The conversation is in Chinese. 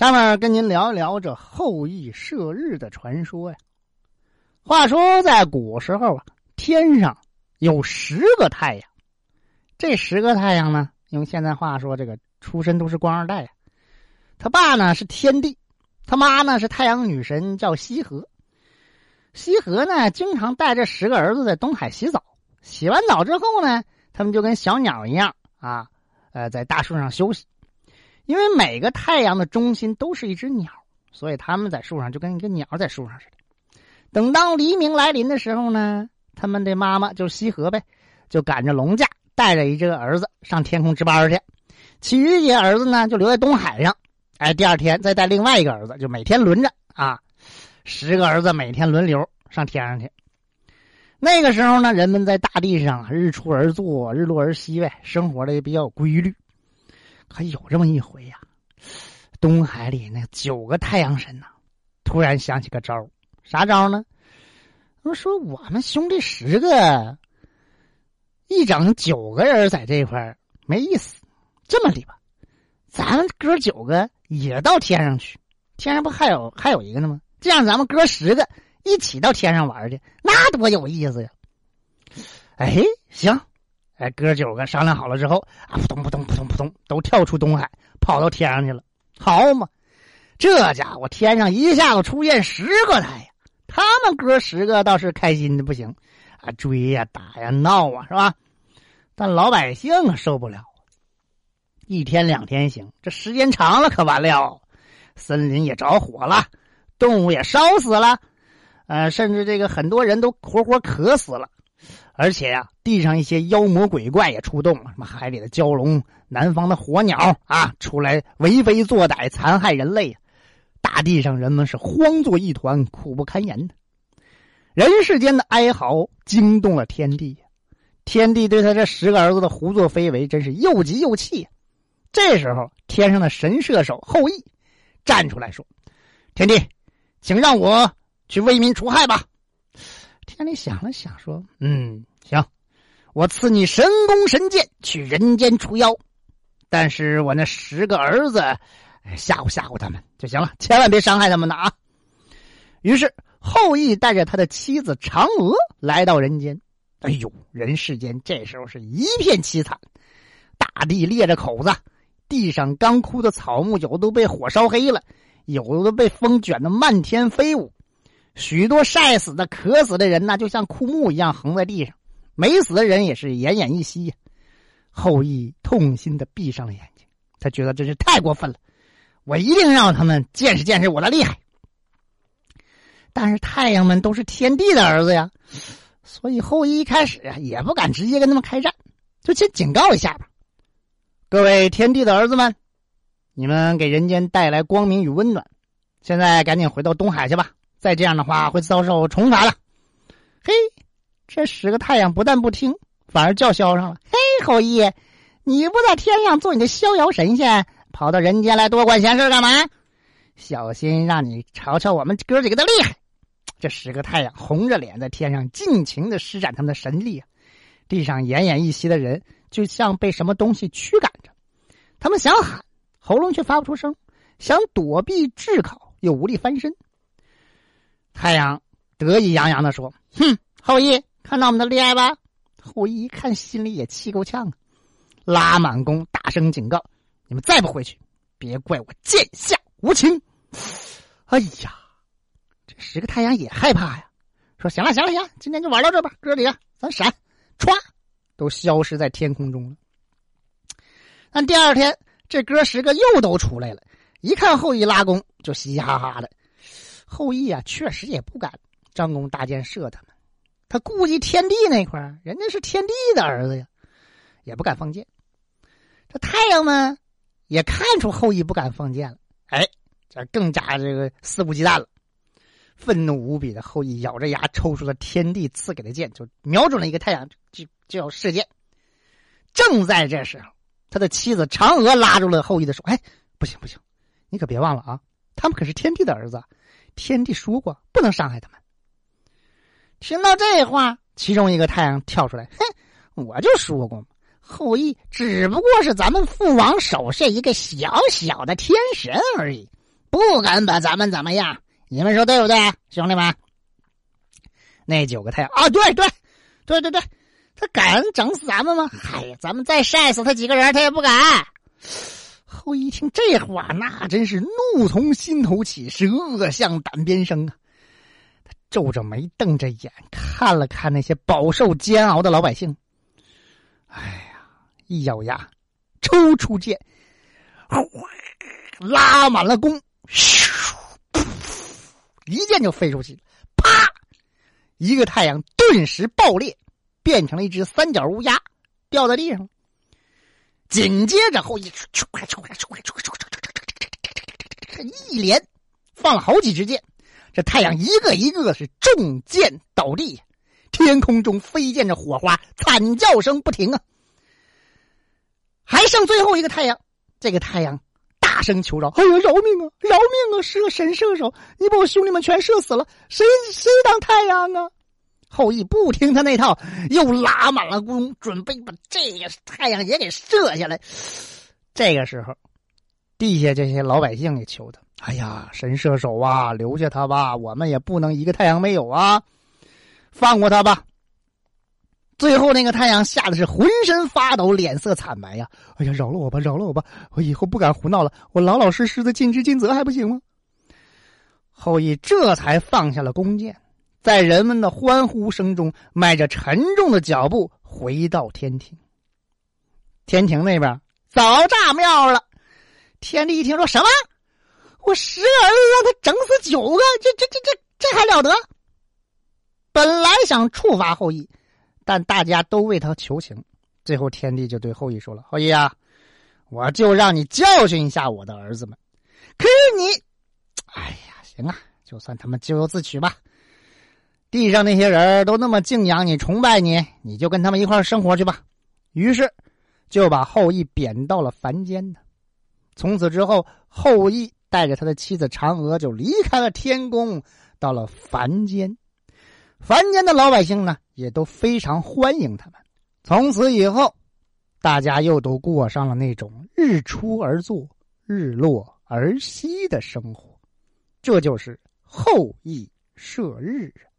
下面跟您聊一聊这后羿射日的传说呀。话说在古时候啊，天上有十个太阳，这十个太阳呢，用现在话说，这个出身都是官二代呀。他爸呢是天帝，他妈呢是太阳女神，叫羲和。羲和呢经常带着十个儿子在东海洗澡，洗完澡之后呢，他们就跟小鸟一样啊，呃，在大树上休息。因为每个太阳的中心都是一只鸟，所以他们在树上就跟一个鸟在树上似的。等到黎明来临的时候呢，他们的妈妈就西河呗，就赶着龙驾，带着一只儿子上天空值班去，其余几个儿子呢就留在东海上。哎，第二天再带另外一个儿子，就每天轮着啊，十个儿子每天轮流上天上去。那个时候呢，人们在大地上日出而作，日落而息呗，生活的也比较有规律。还有这么一回呀，东海里那九个太阳神呐，突然想起个招啥招呢？他们说我们兄弟十个，一整九个人在这块没意思。这么的吧，咱们哥九个也到天上去，天上不还有还有一个呢吗？这样咱们哥十个一起到天上玩去，那多有意思呀！哎，行。哎，哥九个商量好了之后啊，扑通扑通扑通扑通，都跳出东海，跑到天上去了。好嘛，这家伙天上一下子出现十个太阳，他们哥十个倒是开心的不行，啊，追呀打呀闹啊，是吧？但老百姓受不了，一天两天行，这时间长了可完了，森林也着火了，动物也烧死了，呃，甚至这个很多人都活活渴死了。而且呀，地上一些妖魔鬼怪也出动了，什么海里的蛟龙、南方的火鸟啊，出来为非作歹，残害人类。大地上人们是慌作一团，苦不堪言的。人世间的哀嚎惊动了天地，天帝对他这十个儿子的胡作非为真是又急又气。这时候，天上的神射手后羿站出来说：“天帝，请让我去为民除害吧。”天帝想了想说：“嗯。”行，我赐你神弓神箭去人间除妖，但是我那十个儿子，吓唬吓唬他们就行了，千万别伤害他们呢啊！于是后羿带着他的妻子嫦娥来到人间。哎呦，人世间这时候是一片凄惨，大地裂着口子，地上刚枯的草木有的都被火烧黑了，有的被风卷得漫天飞舞，许多晒死的、渴死的人呢，就像枯木一样横在地上。没死的人也是奄奄一息呀。后羿痛心的闭上了眼睛，他觉得真是太过分了，我一定让他们见识见识我的厉害。但是太阳们都是天帝的儿子呀，所以后羿一开始啊也不敢直接跟他们开战，就先警告一下吧。各位天帝的儿子们，你们给人间带来光明与温暖，现在赶紧回到东海去吧，再这样的话会遭受惩罚的。嘿。这十个太阳不但不听，反而叫嚣上了：“嘿，后羿，你不在天上做你的逍遥神仙，跑到人间来多管闲事干嘛？小心让你瞧瞧我们哥几个的厉害！”这十个太阳红着脸在天上尽情的施展他们的神力啊，地上奄奄一息的人就像被什么东西驱赶着，他们想喊，喉咙却发不出声；想躲避炙烤，又无力翻身。太阳得意洋洋的说：“哼，后羿。”看到我们的厉害吧？后羿一看，心里也气够呛啊，拉满弓，大声警告：“你们再不回去，别怪我剑下无情！”哎呀，这十个太阳也害怕呀，说：“行了，行了，行，今天就玩到这吧，哥几个，咱闪！”歘，都消失在天空中了。但第二天，这哥十个又都出来了，一看后羿拉弓，就嘻嘻哈哈的。后羿啊，确实也不敢张弓搭箭射他们。他顾及天地那块人家是天帝的儿子呀，也不敢放箭。这太阳们也看出后羿不敢放箭了，哎，这更加这个肆无忌惮了。愤怒无比的后羿咬着牙抽出了天帝赐给的箭，就瞄准了一个太阳，就就要射箭。正在这时候，他的妻子嫦娥拉住了后羿的手：“哎，不行不行，你可别忘了啊，他们可是天帝的儿子，天帝说过不能伤害他们。”听到这话，其中一个太阳跳出来：“哼，我就说过嘛，后羿只不过是咱们父王手下一个小小的天神而已，不敢把咱们怎么样。你们说对不对，兄弟们？那九个太阳啊，对对对对对，他敢整死咱们吗？哎呀，咱们再晒死他几个人，他也不敢。后羿一听这话，那真是怒从心头起，是恶向胆边生啊！他皱着眉，瞪着眼，看了看那些饱受煎熬的老百姓。哎呀，一咬牙，抽出剑，拉满了弓，咻，一箭就飞出去，啪，一个太阳顿时爆裂，变成了一只三角乌鸦，掉在地上。紧接着后羿一连放了好几支箭，这太阳一个一个是中箭倒地，天空中飞溅着火花，惨叫声不停啊！还剩最后一个太阳，这个太阳大声求饶：“哎呀，饶命啊，饶命啊！射神射手，你把我兄弟们全射死了，谁谁当太阳啊？”后羿不听他那套，又拉满了弓，准备把这个太阳也给射下来。这个时候，地下这些老百姓也求他：“哎呀，神射手啊，留下他吧，我们也不能一个太阳没有啊，放过他吧。”最后那个太阳吓得是浑身发抖，脸色惨白呀！哎呀，饶了我吧，饶了我吧，我以后不敢胡闹了，我老老实实的尽职尽责还不行吗？后羿这才放下了弓箭。在人们的欢呼声中，迈着沉重的脚步回到天庭。天庭那边早炸庙了。天帝一听说什么，我十个儿子让他整死九个，这这这这这还了得？本来想处罚后羿，但大家都为他求情。最后天帝就对后羿说了：“后羿啊，我就让你教训一下我的儿子们。可是你，哎呀，行啊，就算他们咎由自取吧。”地上那些人都那么敬仰你、崇拜你，你就跟他们一块生活去吧。于是，就把后羿贬到了凡间呢。从此之后，后羿带着他的妻子嫦娥就离开了天宫，到了凡间。凡间的老百姓呢，也都非常欢迎他们。从此以后，大家又都过上了那种日出而作、日落而息的生活。这就是后羿射日啊。